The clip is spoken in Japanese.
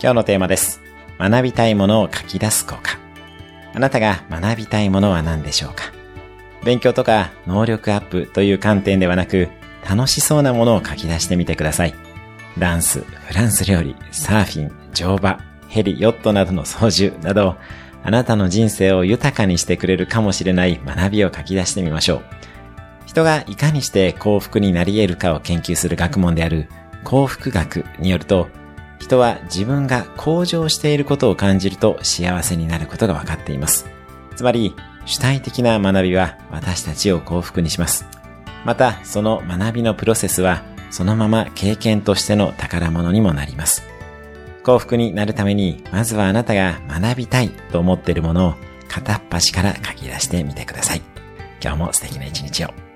今日のテーマです。学びたいものを書き出す効果。あなたが学びたいものは何でしょうか？勉強とか能力アップという観点ではなく、楽しそうなものを書き出してみてください。ダンス、フランス料理、サーフィン、乗馬、ヘリ、ヨットなどの操縦など、あなたの人生を豊かにしてくれるかもしれない学びを書き出してみましょう。人がいかにして幸福になり得るかを研究する学問である幸福学によると、人は自分が向上していることを感じると幸せになることが分かっています。つまり、主体的な学びは私たちを幸福にします。また、その学びのプロセスはそのまま経験としての宝物にもなります。幸福になるために、まずはあなたが学びたいと思っているものを片っ端から書き出してみてください。今日も素敵な一日を。